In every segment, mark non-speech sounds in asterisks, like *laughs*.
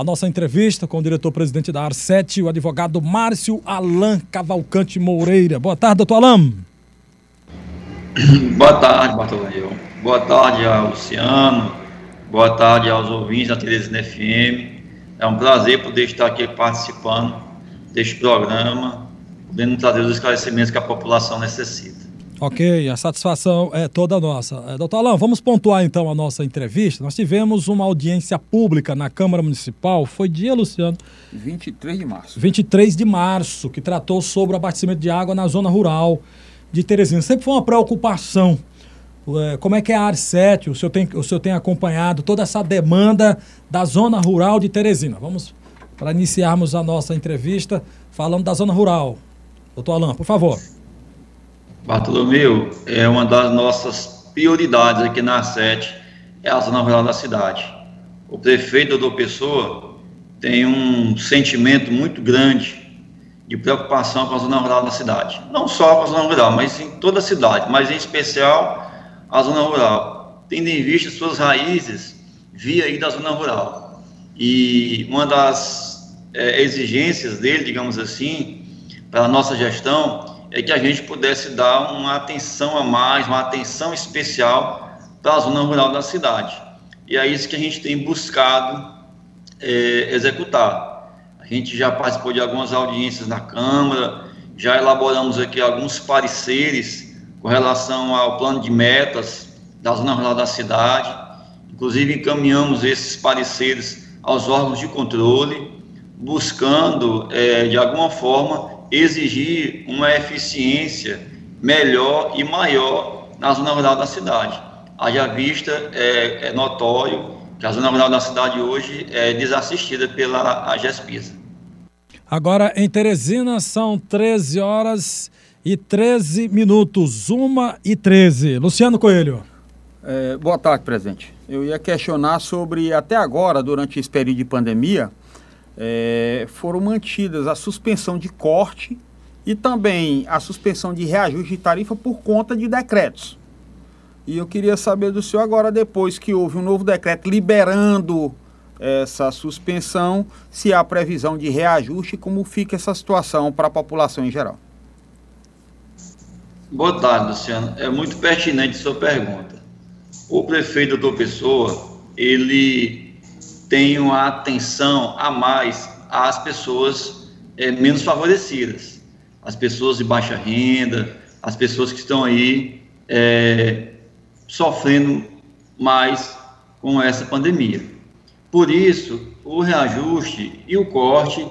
a nossa entrevista com o diretor-presidente da AR7, o advogado Márcio Alain Cavalcante Moreira. Boa tarde, doutor Alain. *clears throat* Boa tarde, Bartolomeu. Boa tarde ao Luciano. Boa tarde aos ouvintes da Teresina FM. É um prazer poder estar aqui participando deste programa, podendo trazer os esclarecimentos que a população necessita. Ok, a satisfação é toda nossa. É, doutor Alain, vamos pontuar então a nossa entrevista. Nós tivemos uma audiência pública na Câmara Municipal, foi dia, Luciano? 23 de março. 23 de março, que tratou sobre o abastecimento de água na zona rural de Teresina. Sempre foi uma preocupação. É, como é que é a AR7? O senhor, tem, o senhor tem acompanhado toda essa demanda da zona rural de Teresina. Vamos para iniciarmos a nossa entrevista falando da zona rural. Doutor Alain, por favor. Bartolomeu, é uma das nossas prioridades aqui na sete é a zona rural da cidade. O prefeito do Pessoa tem um sentimento muito grande de preocupação com a zona rural da cidade. Não só com a zona rural, mas em toda a cidade, mas em especial a zona rural, tendo em vista suas raízes via aí da zona rural. E uma das é, exigências dele, digamos assim, para a nossa gestão é que a gente pudesse dar uma atenção a mais, uma atenção especial para a zona rural da cidade. E é isso que a gente tem buscado é, executar. A gente já participou de algumas audiências na Câmara, já elaboramos aqui alguns pareceres com relação ao plano de metas da zona rural da cidade. Inclusive, encaminhamos esses pareceres aos órgãos de controle, buscando, é, de alguma forma, exigir uma eficiência melhor e maior na zona rural da cidade. Haja vista, é, é notório que a zona rural da cidade hoje é desassistida pela AGESPISA. Agora, em Teresina, são 13 horas e 13 minutos, 1 e 13. Luciano Coelho. É, boa tarde, presidente. Eu ia questionar sobre, até agora, durante esse período de pandemia, é, foram mantidas a suspensão de corte e também a suspensão de reajuste de tarifa por conta de decretos. E eu queria saber do senhor agora, depois que houve um novo decreto liberando essa suspensão, se há previsão de reajuste e como fica essa situação para a população em geral. Boa tarde, Luciano. É muito pertinente sua pergunta. O prefeito do Pessoa, ele tenham atenção a mais às pessoas é, menos favorecidas, as pessoas de baixa renda, as pessoas que estão aí é, sofrendo mais com essa pandemia. Por isso, o reajuste e o corte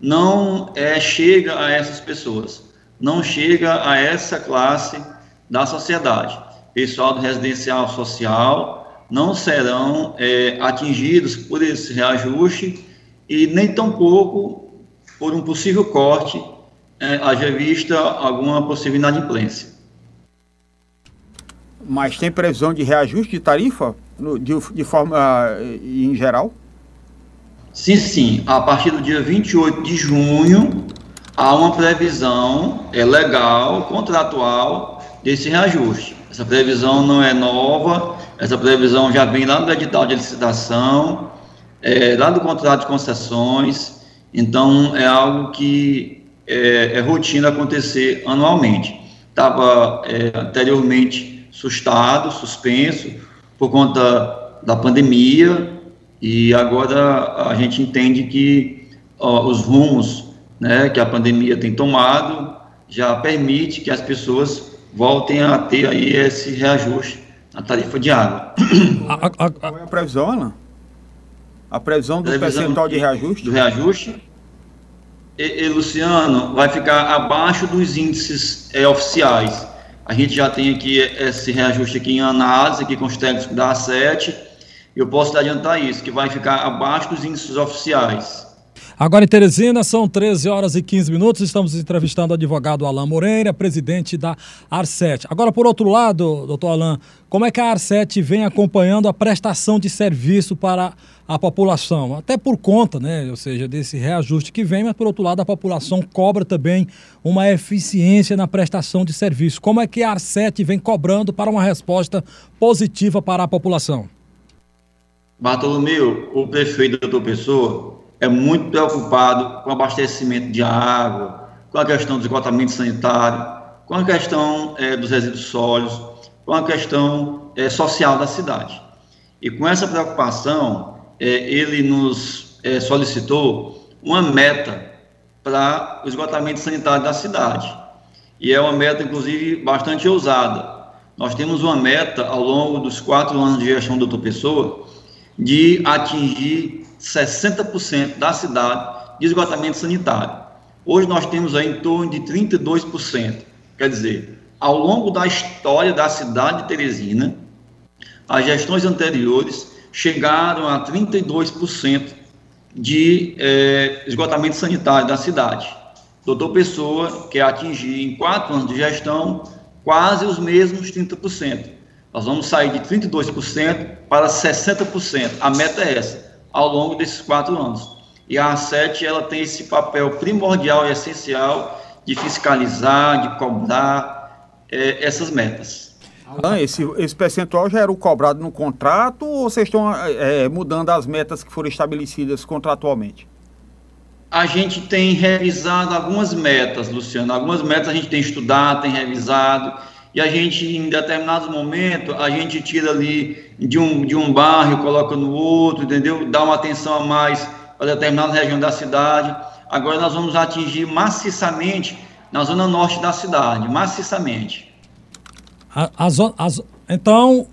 não é, chega a essas pessoas, não chega a essa classe da sociedade. Pessoal do residencial social, não serão é, atingidos por esse reajuste e nem tampouco por um possível corte, é, haja vista alguma possível inadimplência. Mas tem previsão de reajuste de tarifa no, de, de forma uh, em geral? Sim, sim. A partir do dia 28 de junho, há uma previsão é, legal, contratual, desse reajuste. Essa previsão não é nova, essa previsão já vem lá do edital de licitação, é, lá do contrato de concessões, então é algo que é, é rotina acontecer anualmente. Estava é, anteriormente sustado, suspenso, por conta da pandemia, e agora a gente entende que ó, os rumos né, que a pandemia tem tomado já permite que as pessoas voltem a ter aí esse reajuste na tarifa de água. A, a, a, Qual é a previsão, Ana? A previsão do previsão percentual de reajuste? Do reajuste? E, e, Luciano, vai ficar abaixo dos índices é, oficiais. A gente já tem aqui esse reajuste aqui em análise, aqui com os técnicos da A7, eu posso te adiantar isso, que vai ficar abaixo dos índices oficiais. Agora em Teresina, são 13 horas e 15 minutos. Estamos entrevistando o advogado Alain Moreira, presidente da AR7. Agora, por outro lado, doutor Alain, como é que a AR7 vem acompanhando a prestação de serviço para a população? Até por conta, né, ou seja, desse reajuste que vem, mas por outro lado, a população cobra também uma eficiência na prestação de serviço. Como é que a AR7 vem cobrando para uma resposta positiva para a população? Bartolomeu, o prefeito doutor Pessoa é muito preocupado com o abastecimento de água, com a questão do esgotamento sanitário, com a questão é, dos resíduos sólidos, com a questão é, social da cidade. E com essa preocupação, é, ele nos é, solicitou uma meta para o esgotamento sanitário da cidade. E é uma meta, inclusive, bastante ousada. Nós temos uma meta, ao longo dos quatro anos de gestão do doutor Pessoa, de atingir 60% da cidade de esgotamento sanitário. Hoje nós temos aí em torno de 32%. Quer dizer, ao longo da história da cidade de Teresina, as gestões anteriores chegaram a 32% de é, esgotamento sanitário da cidade. Doutor Pessoa quer atingir em quatro anos de gestão quase os mesmos 30%. Nós vamos sair de 32% para 60%. A meta é essa, ao longo desses quatro anos. E a A7 ela tem esse papel primordial e essencial de fiscalizar, de cobrar é, essas metas. Ah, esse, esse percentual já era o cobrado no contrato ou vocês estão é, mudando as metas que foram estabelecidas contratualmente? A gente tem revisado algumas metas, Luciano. Algumas metas a gente tem estudado, tem revisado, e a gente, em determinados momentos, a gente tira ali de um, de um bairro, coloca no outro, entendeu? Dá uma atenção a mais para determinada região da cidade. Agora nós vamos atingir maciçamente na zona norte da cidade, maciçamente. A, a, a, então,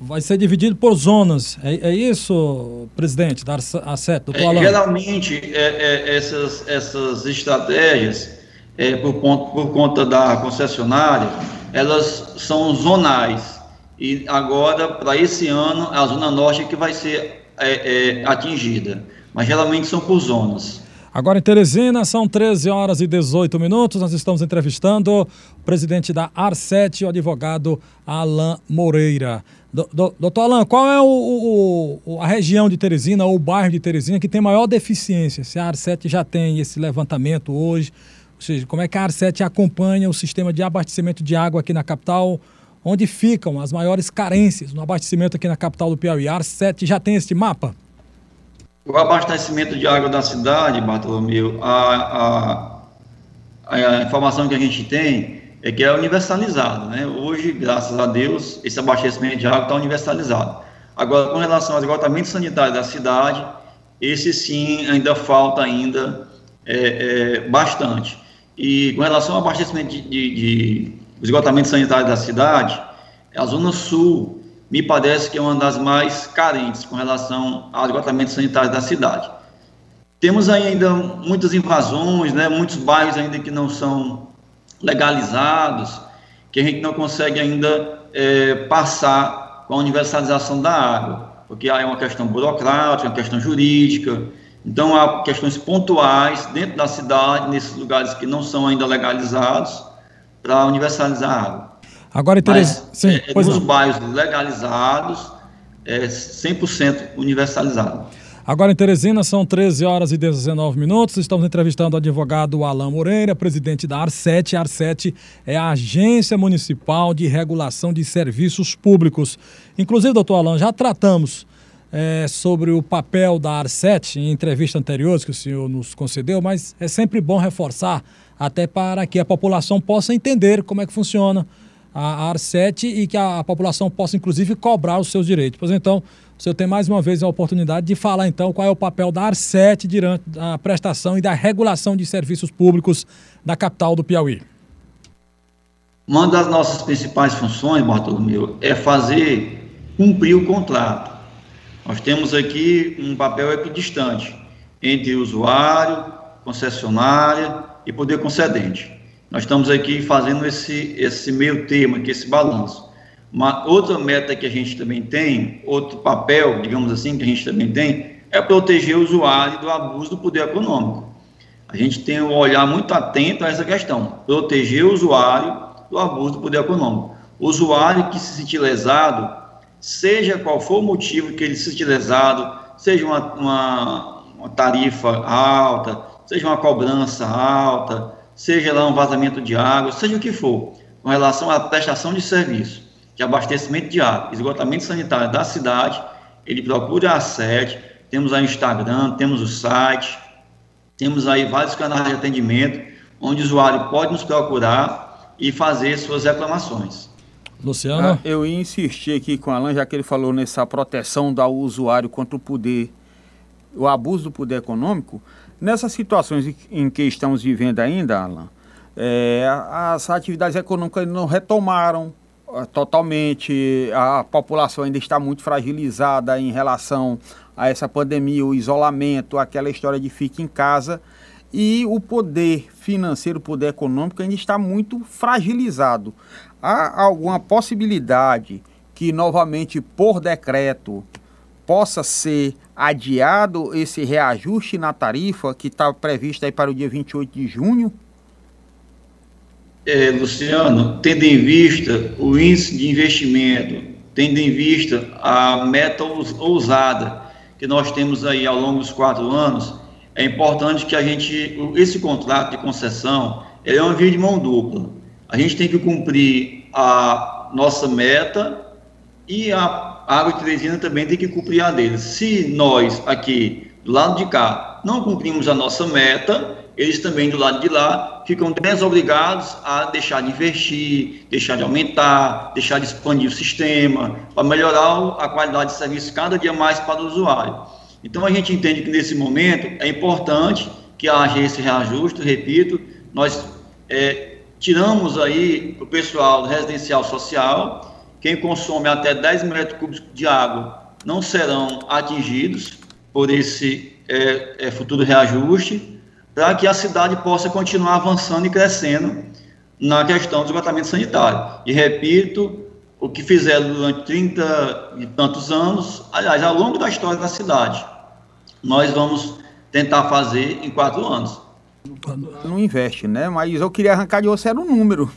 vai ser dividido por zonas. É, é isso, presidente, da ACET, é, Geralmente, é, é, essas, essas estratégias, é, por, ponto, por conta da concessionária, elas são zonais. E agora, para esse ano, a Zona Norte é que vai ser é, é, atingida. Mas geralmente são por zonas. Agora em Teresina, são 13 horas e 18 minutos. Nós estamos entrevistando o presidente da AR7, o advogado Alain Moreira. Do, do, doutor Alain, qual é o, o, a região de Teresina ou o bairro de Teresina que tem maior deficiência? Se a AR7 já tem esse levantamento hoje, ou seja, como é que a AR7 acompanha o sistema de abastecimento de água aqui na capital? Onde ficam as maiores carências no abastecimento aqui na capital do Piauí? A AR7 já tem esse mapa? O abastecimento de água da cidade, Bartolomeu, a, a, a informação que a gente tem é que é universalizado, né? Hoje, graças a Deus, esse abastecimento de água está universalizado. Agora, com relação ao esgotamento sanitário da cidade, esse sim ainda falta ainda é, é, bastante. E com relação ao abastecimento de, de, de esgotamento sanitário da cidade, a zona sul me parece que é uma das mais carentes com relação ao esgotamento sanitário da cidade. Temos ainda muitas invasões, né, muitos bairros ainda que não são legalizados, que a gente não consegue ainda é, passar com a universalização da água, porque há uma questão burocrática, uma questão jurídica, então há questões pontuais dentro da cidade, nesses lugares que não são ainda legalizados, para universalizar a água. Agora, Tereza, sim, é, pois nos não. bairros legalizados, é 100% universalizado. Agora em Teresina são 13 horas e 19 minutos. Estamos entrevistando o advogado Alain Moreira, presidente da AR7. A AR7 é a Agência Municipal de Regulação de Serviços Públicos. Inclusive, doutor Alain, já tratamos é, sobre o papel da AR7 em entrevistas anteriores que o senhor nos concedeu, mas é sempre bom reforçar, até para que a população possa entender como é que funciona a AR7 e que a, a, população possa, inclusive, cobrar os seus direitos. Pois então, o senhor tem mais uma vez a oportunidade de falar, então, qual é o papel da AR7 durante a prestação e da regulação de serviços públicos da capital do Piauí. Uma das nossas principais funções, Bartolomeu, é fazer cumprir o contrato. Nós temos aqui um papel equidistante entre usuário, concessionária e poder concedente. Nós estamos aqui fazendo esse, esse meio termo, aqui, esse balanço. Uma outra meta que a gente também tem, outro papel, digamos assim, que a gente também tem, é proteger o usuário do abuso do poder econômico. A gente tem um olhar muito atento a essa questão, proteger o usuário do abuso do poder econômico. O usuário que se sentir lesado, seja qual for o motivo que ele se sentir lesado, seja uma, uma, uma tarifa alta, seja uma cobrança alta, seja lá um vazamento de água, seja o que for, com relação à prestação de serviço, de abastecimento de água, esgotamento sanitário da cidade, ele procura a sede, temos aí o Instagram, temos o site, temos aí vários canais de atendimento, onde o usuário pode nos procurar e fazer suas reclamações. Luciano? Ah, eu ia insistir aqui com o Alan, já que ele falou nessa proteção do usuário contra o poder, o abuso do poder econômico. Nessas situações em que estamos vivendo ainda, Alan, é, as atividades econômicas não retomaram é, totalmente, a população ainda está muito fragilizada em relação a essa pandemia, o isolamento, aquela história de fique em casa e o poder financeiro, o poder econômico ainda está muito fragilizado. Há alguma possibilidade que novamente por decreto possa ser adiado esse reajuste na tarifa que está previsto aí para o dia 28 de junho? É, Luciano, tendo em vista o índice de investimento, tendo em vista a meta ousada que nós temos aí ao longo dos quatro anos, é importante que a gente, esse contrato de concessão, é uma via de mão dupla. A gente tem que cumprir a nossa meta e a Água de Teresina também tem que cumprir a deles. Se nós aqui, do lado de cá, não cumprimos a nossa meta, eles também do lado de lá ficam desobrigados a deixar de investir, deixar de aumentar, deixar de expandir o sistema, para melhorar a qualidade de serviço cada dia mais para o usuário. Então a gente entende que nesse momento é importante que haja esse reajuste, repito, nós é, tiramos aí o pessoal do residencial social, quem consome até 10 metros cúbicos de água não serão atingidos por esse é, é, futuro reajuste, para que a cidade possa continuar avançando e crescendo na questão do esgotamento sanitário. E repito, o que fizeram durante 30 e tantos anos, aliás, ao longo da história da cidade nós vamos tentar fazer em quatro anos. Não investe, né? Mas eu queria arrancar de você era um número.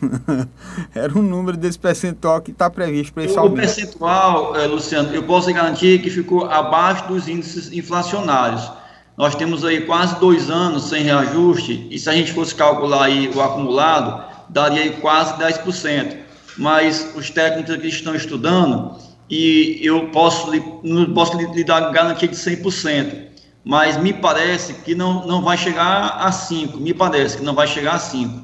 *laughs* era um número desse percentual que está previsto para esse O percentual, eh, Luciano, eu posso garantir que ficou abaixo dos índices inflacionários. Nós temos aí quase dois anos sem reajuste, e se a gente fosse calcular aí o acumulado, daria aí quase 10%. Mas os técnicos aqui estão estudando e eu posso, não posso lhe dar garantia de 100% mas me parece que não, não vai chegar a 5, me parece que não vai chegar a 5.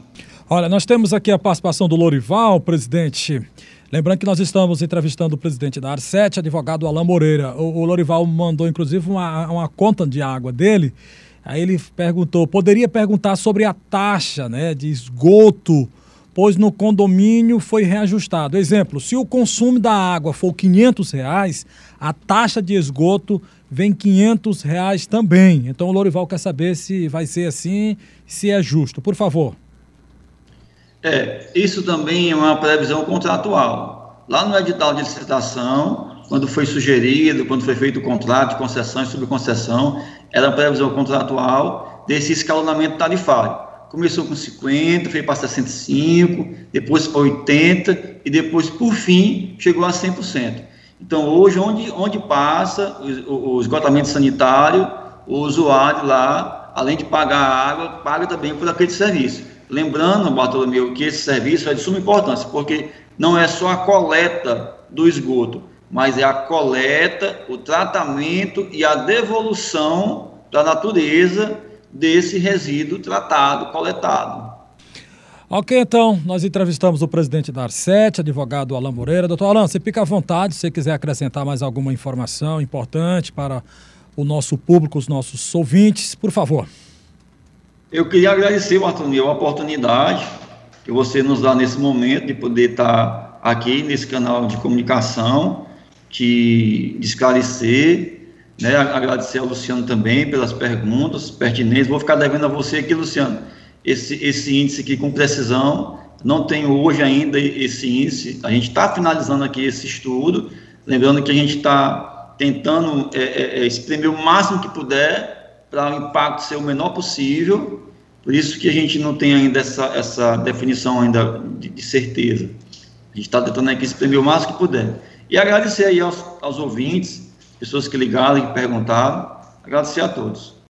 Olha, nós temos aqui a participação do Lorival, presidente. Lembrando que nós estamos entrevistando o presidente da AR7, advogado Alain Moreira. O, o Lorival mandou, inclusive, uma, uma conta de água dele. Aí ele perguntou, poderia perguntar sobre a taxa né, de esgoto, pois no condomínio foi reajustado. Exemplo, se o consumo da água for 500 reais, a taxa de esgoto vem 500 reais também. Então o Lorival quer saber se vai ser assim, se é justo. Por favor. É, isso também é uma previsão contratual. Lá no edital de licitação, quando foi sugerido, quando foi feito o contrato de concessão e subconcessão, era uma previsão contratual desse escalonamento tarifário. Começou com 50, foi para 65, depois para 80 e depois, por fim, chegou a 100%. Então, hoje, onde, onde passa o, o esgotamento sanitário, o usuário lá, além de pagar a água, paga também por aquele serviço. Lembrando, Bartolomeu, que esse serviço é de suma importância, porque não é só a coleta do esgoto, mas é a coleta, o tratamento e a devolução da natureza desse resíduo tratado, coletado. Ok, então, nós entrevistamos o presidente da Arset, advogado Alain Moreira. Doutor Alain, você fica à vontade se você quiser acrescentar mais alguma informação importante para o nosso público, os nossos ouvintes, por favor. Eu queria agradecer, Bartolomeu, a oportunidade que você nos dá nesse momento de poder estar aqui nesse canal de comunicação, de, de esclarecer, né? agradecer ao Luciano também pelas perguntas pertinentes. Vou ficar devendo a você aqui, Luciano esse, esse índice aqui com precisão. Não tenho hoje ainda esse índice. A gente está finalizando aqui esse estudo, lembrando que a gente está tentando é, é, é, espremer o máximo que puder para o impacto ser o menor possível. Por isso que a gente não tem ainda essa, essa definição ainda de, de certeza. A gente está tentando aqui espremer o máximo que puder. E agradecer aí aos, aos ouvintes, pessoas que ligaram e perguntaram. Agradecer a todos.